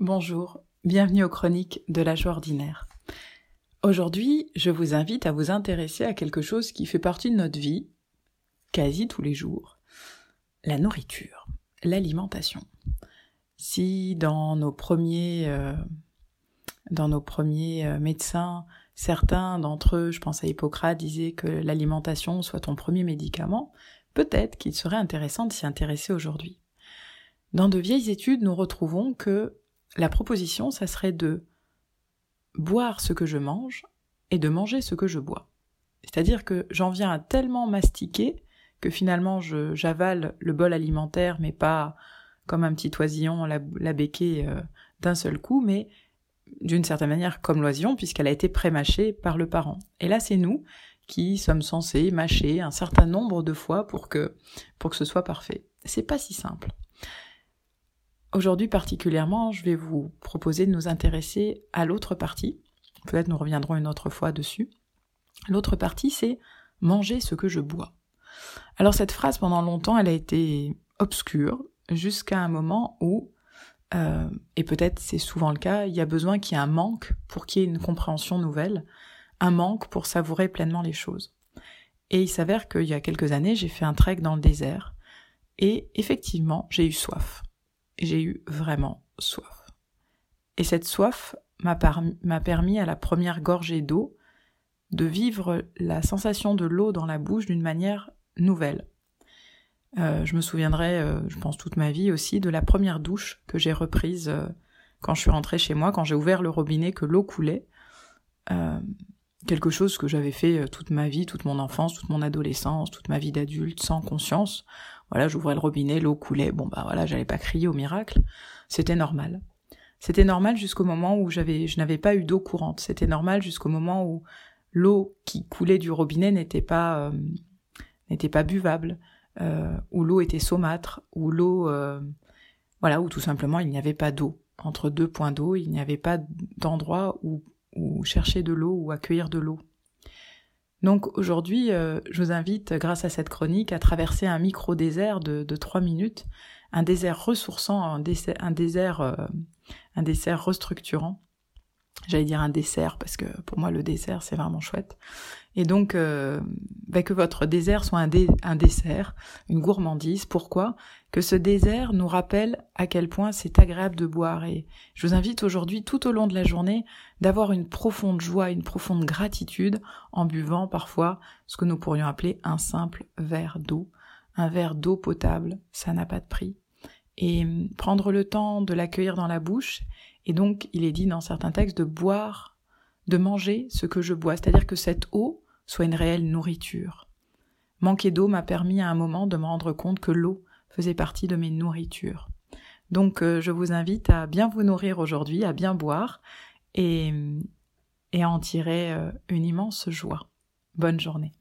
Bonjour, bienvenue aux chroniques de la joie ordinaire. Aujourd'hui, je vous invite à vous intéresser à quelque chose qui fait partie de notre vie, quasi tous les jours, la nourriture, l'alimentation. Si dans nos premiers, euh, dans nos premiers euh, médecins, certains d'entre eux, je pense à Hippocrate, disaient que l'alimentation soit ton premier médicament, peut-être qu'il serait intéressant de s'y intéresser aujourd'hui. Dans de vieilles études, nous retrouvons que la proposition, ça serait de boire ce que je mange et de manger ce que je bois. C'est-à-dire que j'en viens à tellement mastiquer que finalement j'avale le bol alimentaire, mais pas comme un petit oisillon la, la béquée euh, d'un seul coup, mais d'une certaine manière comme l'oisillon, puisqu'elle a été prémâchée par le parent. Et là, c'est nous qui sommes censés mâcher un certain nombre de fois pour que, pour que ce soit parfait. C'est pas si simple. Aujourd'hui particulièrement, je vais vous proposer de nous intéresser à l'autre partie. Peut-être nous reviendrons une autre fois dessus. L'autre partie, c'est manger ce que je bois. Alors cette phrase, pendant longtemps, elle a été obscure jusqu'à un moment où, euh, et peut-être c'est souvent le cas, il y a besoin qu'il y ait un manque pour qu'il y ait une compréhension nouvelle, un manque pour savourer pleinement les choses. Et il s'avère qu'il y a quelques années, j'ai fait un trek dans le désert, et effectivement, j'ai eu soif j'ai eu vraiment soif. Et cette soif m'a permis à la première gorgée d'eau de vivre la sensation de l'eau dans la bouche d'une manière nouvelle. Euh, je me souviendrai, euh, je pense toute ma vie aussi, de la première douche que j'ai reprise euh, quand je suis rentrée chez moi, quand j'ai ouvert le robinet, que l'eau coulait. quelque chose que j'avais fait toute ma vie, toute mon enfance, toute mon adolescence, toute ma vie d'adulte, sans conscience, voilà, j'ouvrais le robinet, l'eau coulait. Bon bah voilà, j'allais pas crier au miracle. C'était normal. C'était normal jusqu'au moment où j'avais, je n'avais pas eu d'eau courante. C'était normal jusqu'au moment où l'eau qui coulait du robinet n'était pas, euh, n'était pas buvable, euh, où l'eau était saumâtre, où l'eau, euh, voilà, où tout simplement il n'y avait pas d'eau. Entre deux points d'eau, il n'y avait pas d'endroit où, où chercher de l'eau ou accueillir de l'eau. Donc aujourd'hui, euh, je vous invite, grâce à cette chronique, à traverser un micro-désert de, trois minutes, un désert ressourçant, un désert, un désert, euh, un désert restructurant. J'allais dire un dessert parce que pour moi le dessert c'est vraiment chouette. Et donc euh, bah, que votre désert soit un, dessert, une gourmandise. Pourquoi? Que ce désert nous rappelle à quel point c'est agréable de boire. Et je vous invite aujourd'hui, tout au long de la journée, d'avoir une profonde joie, une profonde gratitude en buvant parfois ce que nous pourrions appeler un simple verre d'eau. Un verre d'eau potable, ça n'a pas de prix. Et prendre le temps de l'accueillir dans la bouche. Et donc, il est dit dans certains textes de boire, de manger ce que je bois. C'est-à-dire que cette eau, soit une réelle nourriture. Manquer d'eau m'a permis à un moment de me rendre compte que l'eau faisait partie de mes nourritures. Donc euh, je vous invite à bien vous nourrir aujourd'hui, à bien boire et, et à en tirer euh, une immense joie. Bonne journée.